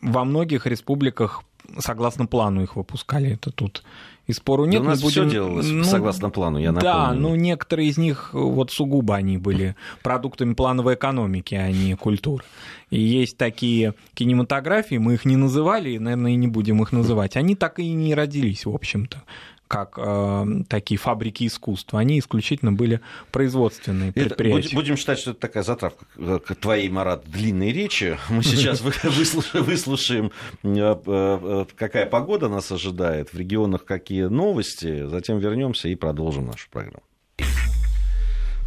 во многих республиках согласно плану их выпускали. Это тут и спору нет. Да у нас будем... все делалось ну, согласно плану, я напомню. Да, ну некоторые из них вот сугубо они были продуктами плановой экономики, а не культуры. И есть такие кинематографии, мы их не называли, наверное, и не будем их называть. Они так и не родились, в общем-то как э, такие фабрики искусства. Они исключительно были производственные предприятия. Будем считать, что это такая затравка к твоей, Марат, длинной речи. Мы сейчас выслушаем, э, э, какая погода нас ожидает, в регионах какие новости, затем вернемся и продолжим нашу программу.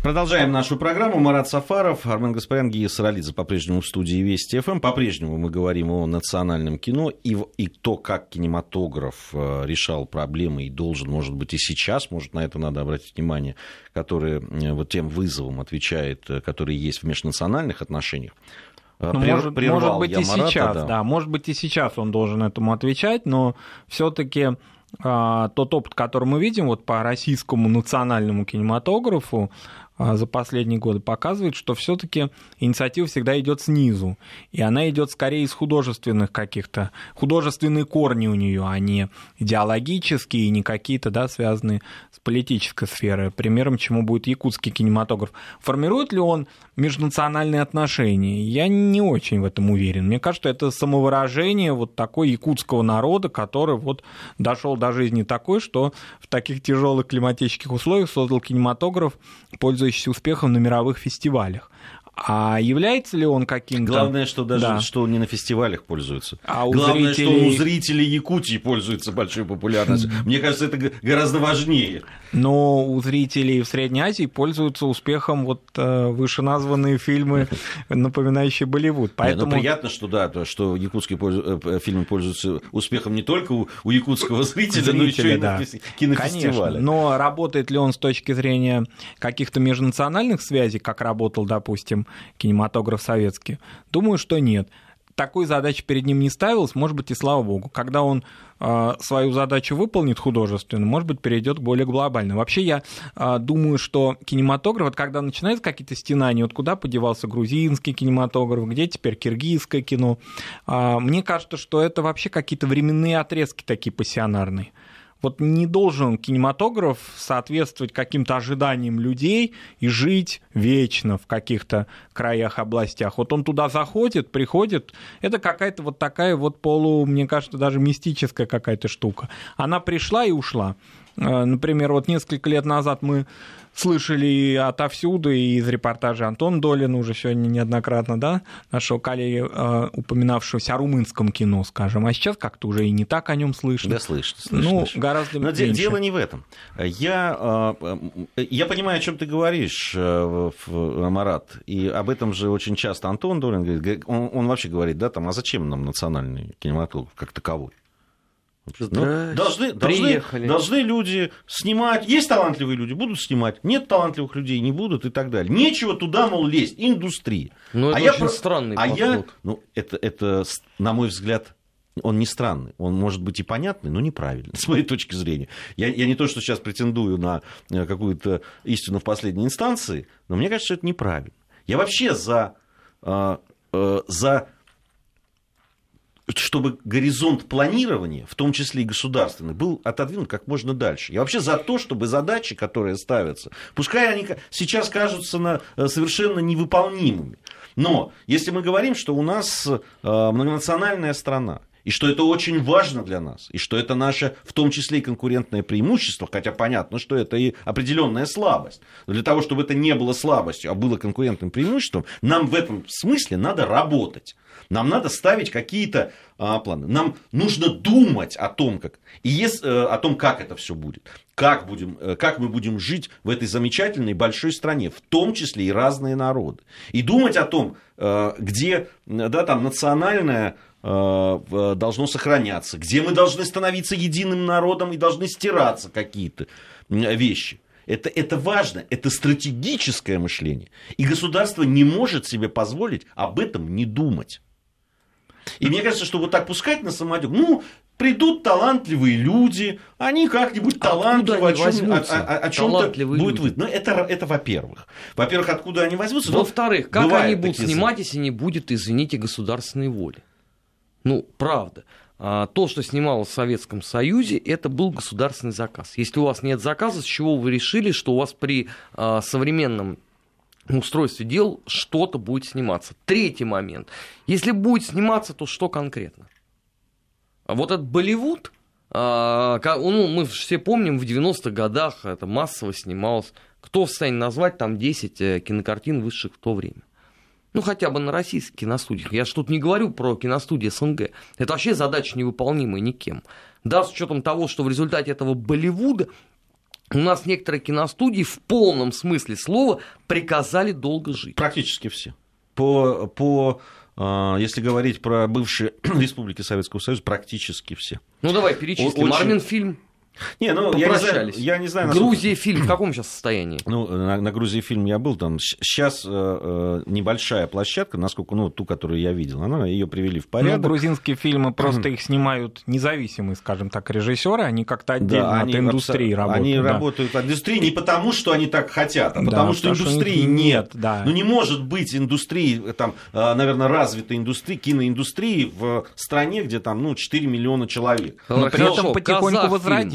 Продолжаем нашу программу. Марат Сафаров, Армен Гаспарян, Гия Саралидзе по-прежнему в студии Вести ФМ. По-прежнему мы говорим о национальном кино и, и то, как кинематограф э, решал проблемы и должен, может быть, и сейчас, может, на это надо обратить внимание, который э, вот тем вызовом отвечает, э, который есть в межнациональных отношениях. Ну, может, может быть и Марата, сейчас, да. да, может быть и сейчас он должен этому отвечать, но все-таки а, тот опыт, который мы видим вот по российскому национальному кинематографу, за последние годы показывает, что все-таки инициатива всегда идет снизу, и она идет скорее из художественных каких-то, художественные корни у нее, а не идеологические, не какие-то, да, связанные с политической сферой. Примером чему будет якутский кинематограф. Формирует ли он межнациональные отношения? Я не очень в этом уверен. Мне кажется, это самовыражение вот такой якутского народа, который вот дошел до жизни такой, что в таких тяжелых климатических условиях создал кинематограф, пользуясь пользующийся успехом на мировых фестивалях. А является ли он каким-то... Главное, что даже да. что он не на фестивалях пользуется. А у Главное, зрителей... что у зрителей Якутии пользуется большой популярностью. Мне кажется, это гораздо важнее. Но у зрителей в Средней Азии пользуются успехом вот э, вышеназванные фильмы, напоминающие Болливуд. Поэтому... Не, ну, приятно, что да, то, что якутские э, фильмы пользуются успехом не только у, у якутского зрителя, зрителя, но еще да. и на кинофестивале. Конечно. Но работает ли он с точки зрения каких-то межнациональных связей, как работал, допустим, кинематограф советский? Думаю, что нет. Такой задачи перед ним не ставилась, может быть, и слава богу. Когда он э, свою задачу выполнит художественно, может быть, перейдет к более глобальной. Вообще, я э, думаю, что кинематограф, вот когда начинаются какие-то стенания, вот куда подевался грузинский кинематограф, где теперь киргизское кино, э, мне кажется, что это вообще какие-то временные отрезки такие пассионарные вот не должен кинематограф соответствовать каким-то ожиданиям людей и жить вечно в каких-то краях, областях. Вот он туда заходит, приходит, это какая-то вот такая вот полу, мне кажется, даже мистическая какая-то штука. Она пришла и ушла. Э, например, вот несколько лет назад мы слышали отовсюду, и из репортажа Антон Долин уже сегодня неоднократно, да, нашего коллеги, э, упоминавшегося о румынском кино, скажем, а сейчас как-то уже и не так о нем слышно. Да, слышно, слышно. Ну, слышно. гораздо Но меньше. дело не в этом. Я, э, я понимаю, о чем ты говоришь, Марат, и об этом же очень часто Антон Долин говорит, он, он вообще говорит, да, там, а зачем нам национальный кинематограф как таковой? Ну, должны, должны, должны люди снимать. Есть талантливые люди, будут снимать. Нет талантливых людей, не будут и так далее. Нечего туда, мол, лезть. Индустрия. Ну, это а очень я, странный а подход. Я, ну, это, это, на мой взгляд, он не странный, он может быть и понятный, но неправильный, с моей точки зрения. Я, я не то, что сейчас претендую на э, какую-то истину в последней инстанции, но мне кажется, что это неправильно. Я вообще за, э, э, за чтобы горизонт планирования, в том числе и государственный, был отодвинут как можно дальше. Я вообще за то, чтобы задачи, которые ставятся, пускай они сейчас кажутся на, э, совершенно невыполнимыми, Но если мы говорим, что у нас э, многонациональная страна, и что это очень важно для нас, и что это наше, в том числе и конкурентное преимущество, хотя понятно, что это и определенная слабость. Но для того, чтобы это не было слабостью, а было конкурентным преимуществом, нам в этом смысле надо работать. Нам надо ставить какие-то а, планы. Нам нужно думать о том, как, и ес, э, о том, как это все будет. Как, будем, э, как мы будем жить в этой замечательной большой стране, в том числе и разные народы. И думать о том, э, где да, там, национальная должно сохраняться, где мы должны становиться единым народом и должны стираться какие-то вещи. Это, это важно, это стратегическое мышление. И государство не может себе позволить об этом не думать. И мне кажется, что вот так пускать на самотек, ну, придут талантливые люди, они как-нибудь талантливо о, чем, о, о, о чем-то будет вы. Но это, это во-первых. Во-первых, откуда они возьмутся? Во-вторых, как они будут снимать, если не будет, извините, государственной воли? Ну, правда. А, то, что снималось в Советском Союзе, это был государственный заказ. Если у вас нет заказа, с чего вы решили, что у вас при а, современном устройстве дел что-то будет сниматься. Третий момент. Если будет сниматься, то что конкретно? А вот этот Болливуд, ну, мы все помним, в 90-х годах это массово снималось. Кто в состоянии назвать там 10 э, кинокартин высших в то время? Ну, хотя бы на российских киностудиях. Я же тут не говорю про киностудии СНГ. Это вообще задача невыполнимая никем. Да, с учетом того, что в результате этого Болливуда у нас некоторые киностудии в полном смысле слова приказали долго жить. Практически все. По, по а, если говорить про бывшие республики Советского Союза, практически все. Ну давай перечислим. Очень... Армин фильм. Не, ну, я не знаю, я не знаю Грузия фильм в каком сейчас состоянии? Ну, на, на Грузии фильм я был, там сейчас э, э, небольшая площадка, насколько, ну, ту, которую я видел, она, ее привели в порядок. Ну, грузинские фильмы просто их снимают независимые, скажем так, режиссеры, они как-то отдельно да, они от индустрии работают. Они да. работают от индустрии не потому, что они так хотят, а потому, да, что потому индустрии что нет. нет да. Ну, не может быть индустрии, там, э, наверное, развитой индустрии, киноиндустрии в стране, где там, ну, 4 миллиона человек. Но при этом потихоньку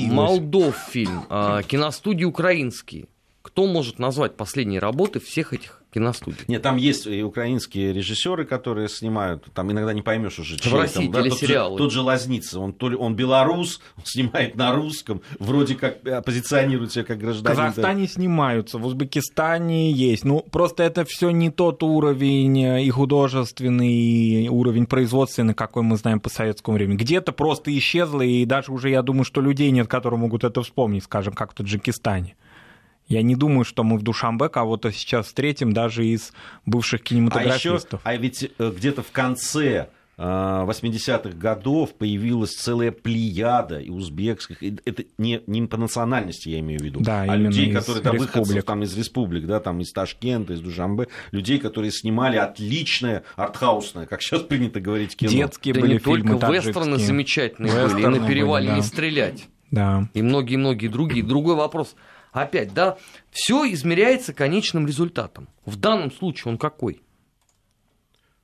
возродилось. Молдов фильм, а, киностудии украинские. Кто может назвать последние работы всех этих киностудий? Нет, там есть и украинские режиссеры, которые снимают, там иногда не поймешь уже, чей, в России там, да. Тот же, тот же Лазница, он, то ли, он белорус, он снимает на русском, вроде как позиционирует себя как гражданин. В Казахстане да. снимаются, в Узбекистане есть. Ну, просто это все не тот уровень э, и художественный, и уровень производственный, какой мы знаем по советскому времени. Где-то просто исчезло, и даже уже я думаю, что людей нет, которые могут это вспомнить, скажем, как в Таджикистане. Я не думаю, что мы в Душамбе кого-то сейчас встретим даже из бывших кинематографистов. А, еще, а ведь э, где-то в конце 80-х э, годов появилась целая плеяда и узбекских, это не, не по национальности я имею в виду, да, а людей, которые там выходцы там, из республик, да, там из Ташкента, из Душамбе, людей, которые снимали отличное артхаусное, как сейчас принято говорить, кино. Детские да были не фильмы только вестерны замечательные вестерны были, и на перевале были, да. не стрелять. Да. И многие-многие другие. Другой вопрос – Опять, да, все измеряется конечным результатом. В данном случае он какой?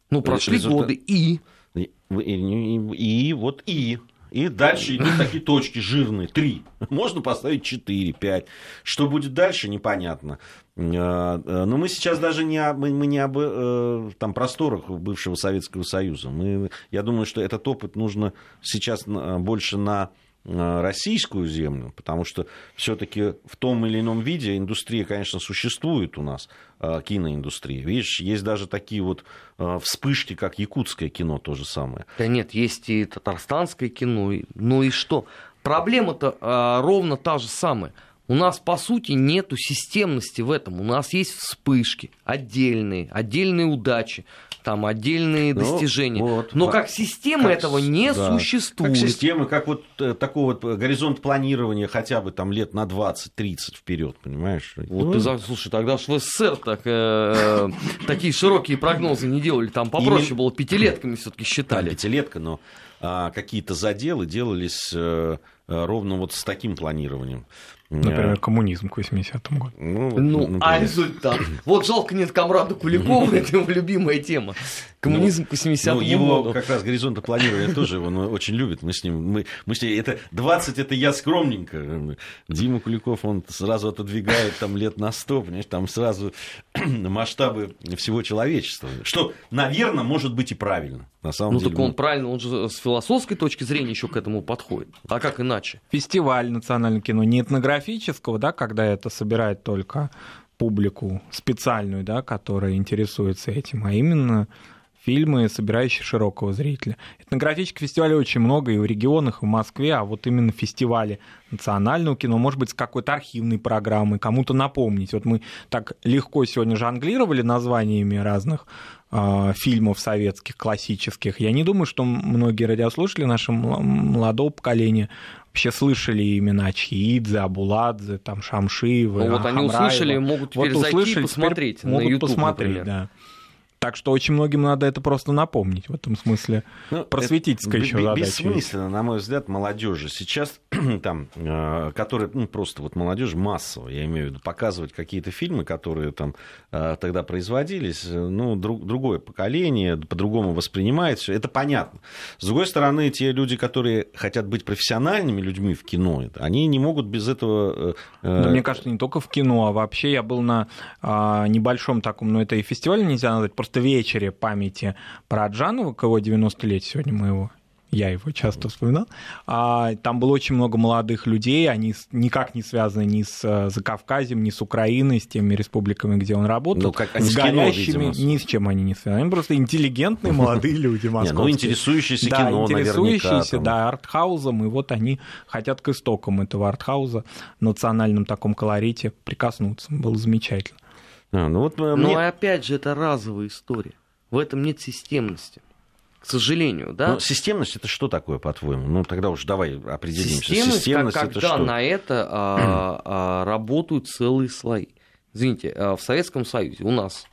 Ну, прошли Результат... годы и... И, и, и вот и. И дальше идут такие точки жирные. Три. Можно поставить четыре, пять. Что будет дальше, непонятно. А, а, но мы сейчас даже не, мы, мы не об э, там, просторах бывшего Советского Союза. Мы, я думаю, что этот опыт нужно сейчас больше на российскую землю, потому что все-таки в том или ином виде индустрия, конечно, существует у нас, э, киноиндустрия. Видишь, есть даже такие вот э, вспышки, как якутское кино, то же самое. Да нет, есть и татарстанское кино, ну и что? Проблема-то ровно та же самая. У нас, по сути, нету системности в этом. У нас есть вспышки отдельные, отдельные удачи там отдельные ну, достижения. Вот, Но как система как, этого не да, существует. Как система, как вот э, такой вот горизонт планирования хотя бы там лет на 20-30 вперед, понимаешь? Вот ну, ты, слушай, тогда в СССР так, э, такие широкие прогнозы не делали, там попроще Именно... было, пятилетками все-таки считали. Да, пятилетка, но а, какие-то заделы делались а, ровно вот с таким планированием. Например, коммунизм к 80-му году. Ну, ну а результат? Вот жалко нет комрада Куликова, это его любимая тема. Коммунизм к 80-му ну, его как раз горизонта планирования тоже он очень любит. Мы с ним, мы, мы с ним, это 20 это я скромненько. Дима Куликов, он сразу отодвигает там лет на 100, понимаешь, там сразу масштабы всего человечества. Что, наверное, может быть и правильно. На самом ну, деле. так он правильно, он же с философской точки зрения еще к этому подходит. А как иначе? Фестиваль национального кино не этнографического, да, когда это собирает только публику специальную, да, которая интересуется этим, а именно фильмы, собирающие широкого зрителя. Этнографических фестивалей очень много и в регионах, и в Москве, а вот именно фестивали национального кино, может быть, с какой-то архивной программой, кому-то напомнить. Вот мы так легко сегодня жонглировали названиями разных фильмов советских, классических. Я не думаю, что многие радиослушатели нашего молодого поколения вообще слышали имена Чиидзе, Абуладзе, там Шамшиевы, ну, Вот они услышали, могут теперь вот зайти услышали, и посмотреть на могут YouTube, посмотреть, например. да. Так что очень многим надо это просто напомнить. В этом смысле ну, просветительская еще задача. Бессмысленно, на мой взгляд, молодежи сейчас, там, э, которые, ну, просто вот молодежь массово, я имею в виду, показывать какие-то фильмы, которые там э, тогда производились, э, ну, друг, другое поколение, по-другому воспринимает все, это понятно. С другой стороны, те люди, которые хотят быть профессиональными людьми в кино, они не могут без этого... Но мне кажется, не только в кино, а вообще я был на а, небольшом таком, ну, это и фестиваль нельзя назвать, просто вечере памяти про Джанова, к его 90 лет сегодня моего я его часто вспоминал. А, там было очень много молодых людей, они никак не связаны ни с э, Закавказьем, ни с Украиной, с теми республиками, где он работал. Ну, как с горящими, кино, ни с чем они не связаны. Они просто интеллигентные молодые люди московские. Ну, интересующиеся кино, интересующиеся, да, артхаузом, и вот они хотят к истокам этого артхауза, национальном таком колорите прикоснуться. Было замечательно. А, ну вот, э, мне... Но опять же, это разовая история. В этом нет системности. К сожалению, да. Но системность это что такое, по-твоему? Ну, тогда уж давай определимся. Системность, системность как, это когда что? на это а, а, работают целые слои. Извините, а, в Советском Союзе у нас,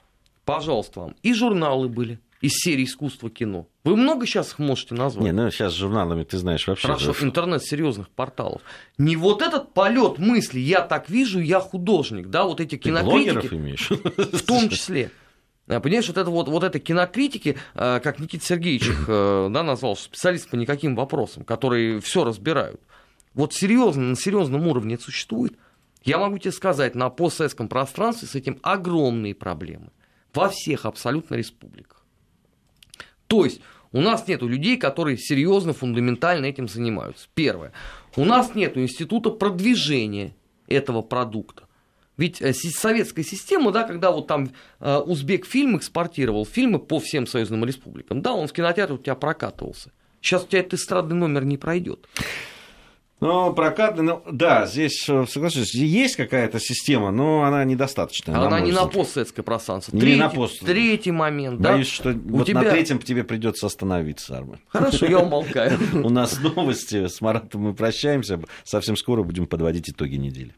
пожалуйста, вам и журналы были, из серии искусства кино. Вы много сейчас их можете назвать? Не, ну сейчас с журналами ты знаешь вообще. Хорошо, да. интернет серьезных порталов. Не вот этот полет мысли, я так вижу, я художник, да, вот эти кинокритики. Ты имеешь? В том числе. А, понимаешь, вот это вот, вот это кинокритики, а, как Никита Сергеевич их э, да, назвал, специалист по никаким вопросам, которые все разбирают. Вот серьезно, на серьезном уровне это существует. Я могу тебе сказать, на постсоветском пространстве с этим огромные проблемы. Во всех абсолютно республиках. То есть у нас нет людей, которые серьезно, фундаментально этим занимаются. Первое. У нас нет института продвижения этого продукта. Ведь э, советская система, да, когда вот там э, узбек фильм экспортировал фильмы по всем союзным республикам, да, он в кинотеатре у тебя прокатывался. Сейчас у тебя этот эстрадный номер не пройдет. Ну, прокатный, ну, да, здесь, э, соглашусь, есть какая-то система, но она недостаточная. Она на не на постсоветское пространство. Не третий, на пост. Третий момент, Боюсь, да? что у вот тебя... на третьем тебе придется остановиться, Армен. Хорошо, я умолкаю. У нас новости, с Маратом мы прощаемся, совсем скоро будем подводить итоги недели.